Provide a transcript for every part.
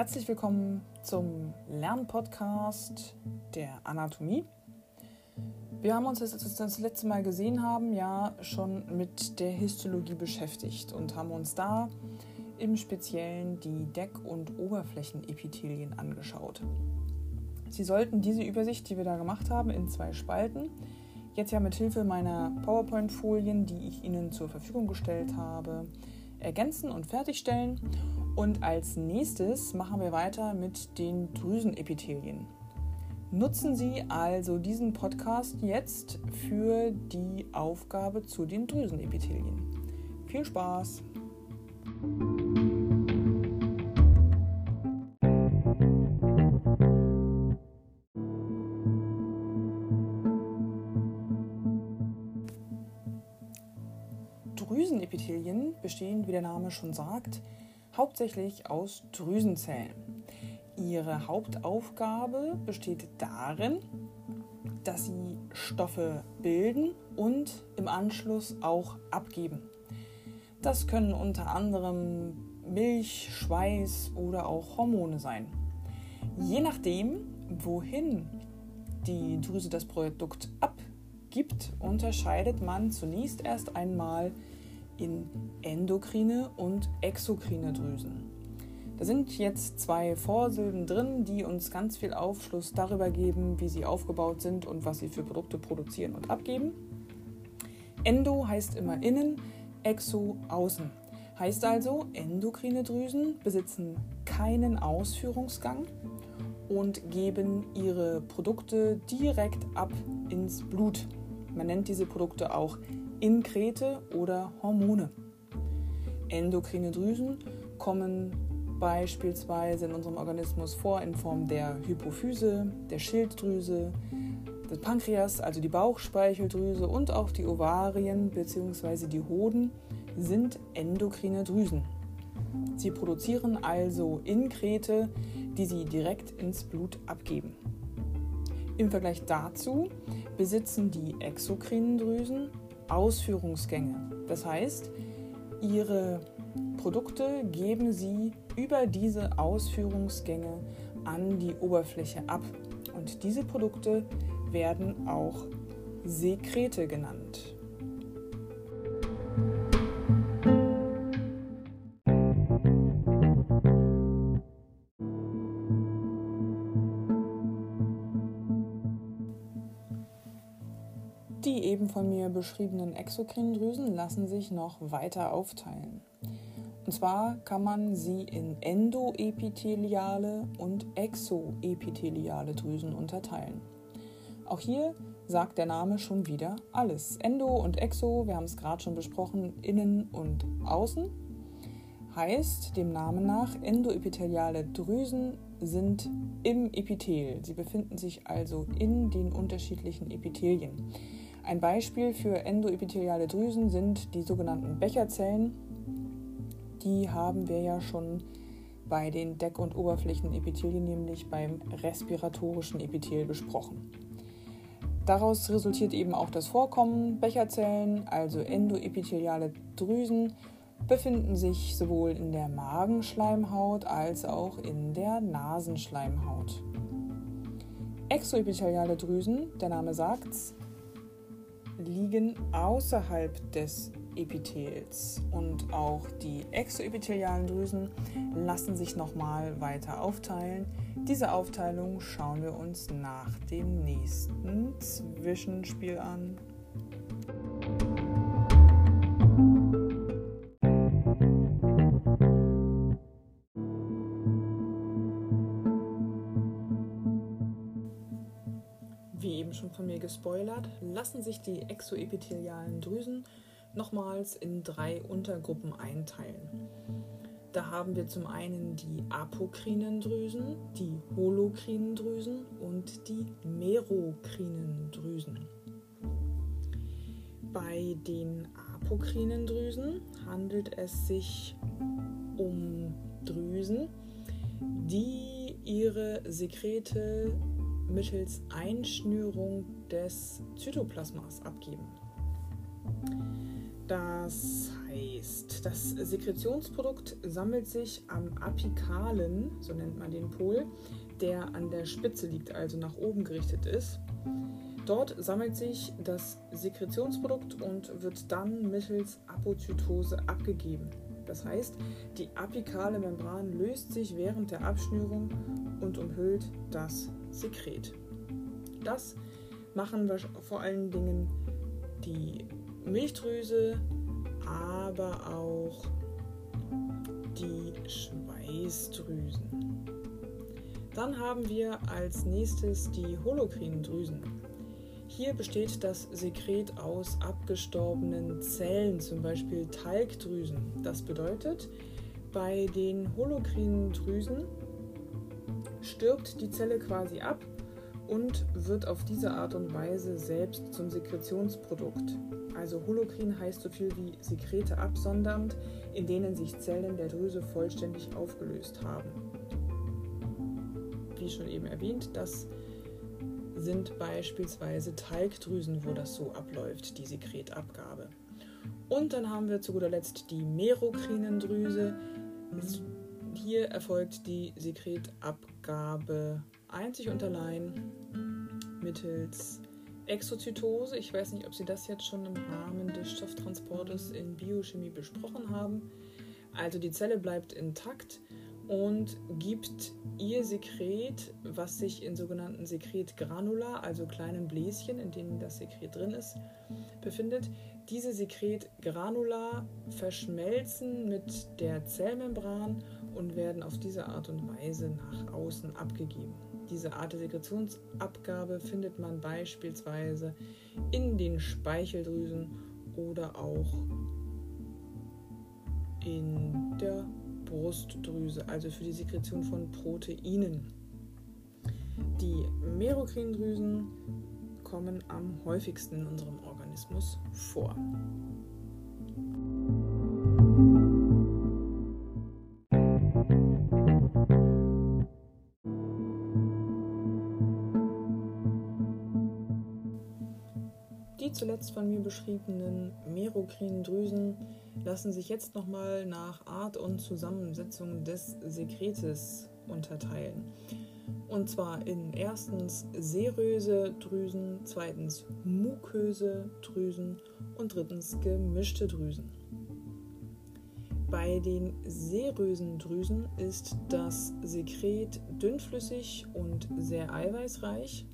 Herzlich willkommen zum Lernpodcast der Anatomie. Wir haben uns, als wir das letzte Mal gesehen haben, ja schon mit der Histologie beschäftigt und haben uns da im Speziellen die Deck- und Oberflächenepithelien angeschaut. Sie sollten diese Übersicht, die wir da gemacht haben, in zwei Spalten, jetzt ja mit Hilfe meiner PowerPoint-Folien, die ich Ihnen zur Verfügung gestellt habe, ergänzen und fertigstellen und als nächstes machen wir weiter mit den Drüsenepithelien. Nutzen Sie also diesen Podcast jetzt für die Aufgabe zu den Drüsenepithelien. Viel Spaß! Drüsenepithelien bestehen, wie der Name schon sagt, hauptsächlich aus Drüsenzellen. Ihre Hauptaufgabe besteht darin, dass sie Stoffe bilden und im Anschluss auch abgeben. Das können unter anderem Milch, Schweiß oder auch Hormone sein. Je nachdem, wohin die Drüse das Produkt abgibt, unterscheidet man zunächst erst einmal in endokrine und exokrine Drüsen. Da sind jetzt zwei Vorsilben drin, die uns ganz viel Aufschluss darüber geben, wie sie aufgebaut sind und was sie für Produkte produzieren und abgeben. Endo heißt immer innen, exo außen. Heißt also, endokrine Drüsen besitzen keinen Ausführungsgang und geben ihre Produkte direkt ab ins Blut. Man nennt diese Produkte auch Inkrete oder Hormone. Endokrine Drüsen kommen beispielsweise in unserem Organismus vor in Form der Hypophyse, der Schilddrüse, des Pankreas, also die Bauchspeicheldrüse und auch die Ovarien bzw. die Hoden sind endokrine Drüsen. Sie produzieren also Inkrete, die sie direkt ins Blut abgeben. Im Vergleich dazu besitzen die exokrinen Drüsen Ausführungsgänge. Das heißt, ihre Produkte geben sie über diese Ausführungsgänge an die Oberfläche ab. Und diese Produkte werden auch Sekrete genannt. Die eben von mir beschriebenen exokrinen Drüsen lassen sich noch weiter aufteilen. Und zwar kann man sie in endoepitheliale und exoepitheliale Drüsen unterteilen. Auch hier sagt der Name schon wieder alles. Endo und Exo, wir haben es gerade schon besprochen, innen und außen. Heißt dem Namen nach, endoepitheliale Drüsen sind im Epithel. Sie befinden sich also in den unterschiedlichen Epithelien. Ein Beispiel für endoepitheliale Drüsen sind die sogenannten Becherzellen. Die haben wir ja schon bei den Deck- und Oberflächenepithelien, nämlich beim respiratorischen Epithel besprochen. Daraus resultiert eben auch das Vorkommen. Becherzellen, also endoepitheliale Drüsen, befinden sich sowohl in der Magenschleimhaut als auch in der Nasenschleimhaut. Exoepitheliale Drüsen, der Name sagt's, liegen außerhalb des Epithels und auch die exoepithelialen Drüsen lassen sich nochmal weiter aufteilen. Diese Aufteilung schauen wir uns nach dem nächsten Zwischenspiel an. Schon von mir gespoilert, lassen sich die exoepithelialen Drüsen nochmals in drei Untergruppen einteilen. Da haben wir zum einen die apokrinen Drüsen, die holokrinen Drüsen und die merokrinen Drüsen. Bei den apokrinen Drüsen handelt es sich um Drüsen, die ihre Sekrete mittels Einschnürung des Zytoplasmas abgeben. Das heißt, das Sekretionsprodukt sammelt sich am apikalen, so nennt man den Pol, der an der Spitze liegt, also nach oben gerichtet ist. Dort sammelt sich das Sekretionsprodukt und wird dann mittels Apozytose abgegeben. Das heißt, die apikale Membran löst sich während der Abschnürung und umhüllt das Sekret. Das machen wir vor allen Dingen die Milchdrüse, aber auch die Schweißdrüsen. Dann haben wir als nächstes die Holokrindrüsen. Hier besteht das Sekret aus abgestorbenen Zellen, zum Beispiel Talgdrüsen. Das bedeutet, bei den Holokrindrüsen stirbt die Zelle quasi ab und wird auf diese Art und Weise selbst zum Sekretionsprodukt. Also Holokrin heißt so viel wie Sekrete absondernd, in denen sich Zellen der Drüse vollständig aufgelöst haben. Wie schon eben erwähnt, das sind beispielsweise Talgdrüsen, wo das so abläuft, die Sekretabgabe. Und dann haben wir zu guter Letzt die Merokrinendrüse. Hier erfolgt die Sekretabgabe einzig und allein mittels Exozytose. Ich weiß nicht, ob Sie das jetzt schon im Rahmen des Stofftransportes in Biochemie besprochen haben. Also die Zelle bleibt intakt und gibt ihr Sekret, was sich in sogenannten Sekretgranula, also kleinen Bläschen, in denen das Sekret drin ist, befindet. Diese Sekretgranula verschmelzen mit der Zellmembran und werden auf diese Art und Weise nach außen abgegeben. Diese Art der Sekretionsabgabe findet man beispielsweise in den Speicheldrüsen oder auch in der Brustdrüse, also für die Sekretion von Proteinen. Die Merokrindrüsen kommen am häufigsten in unserem Organismus vor. Zuletzt von mir beschriebenen merokrinen Drüsen lassen sich jetzt nochmal nach Art und Zusammensetzung des Sekretes unterteilen. Und zwar in erstens seröse Drüsen, zweitens muköse Drüsen und drittens gemischte Drüsen. Bei den serösen Drüsen ist das Sekret dünnflüssig und sehr eiweißreich.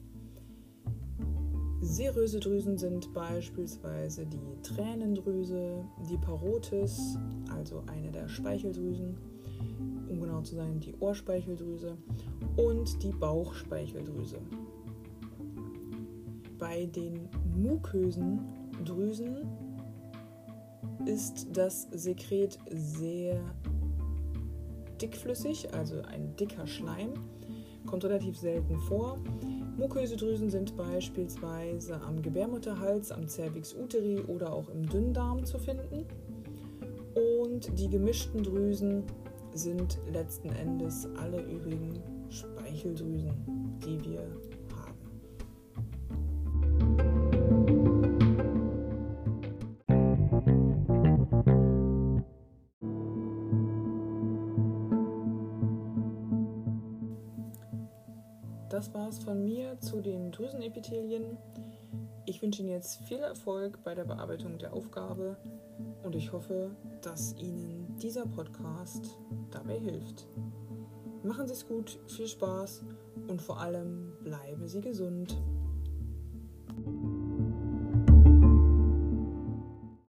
Seröse Drüsen sind beispielsweise die Tränendrüse, die Parotis, also eine der Speicheldrüsen, um genau zu sein, die Ohrspeicheldrüse und die Bauchspeicheldrüse. Bei den mukösen Drüsen ist das Sekret sehr dickflüssig, also ein dicker Schleim, kommt relativ selten vor. Muköse Drüsen sind beispielsweise am Gebärmutterhals, am Cervix uteri oder auch im Dünndarm zu finden. Und die gemischten Drüsen sind letzten Endes alle übrigen Speicheldrüsen, die wir das war's von mir zu den Drüsenepithelien. Ich wünsche Ihnen jetzt viel Erfolg bei der Bearbeitung der Aufgabe und ich hoffe, dass Ihnen dieser Podcast dabei hilft. Machen Sie es gut, viel Spaß und vor allem bleiben Sie gesund.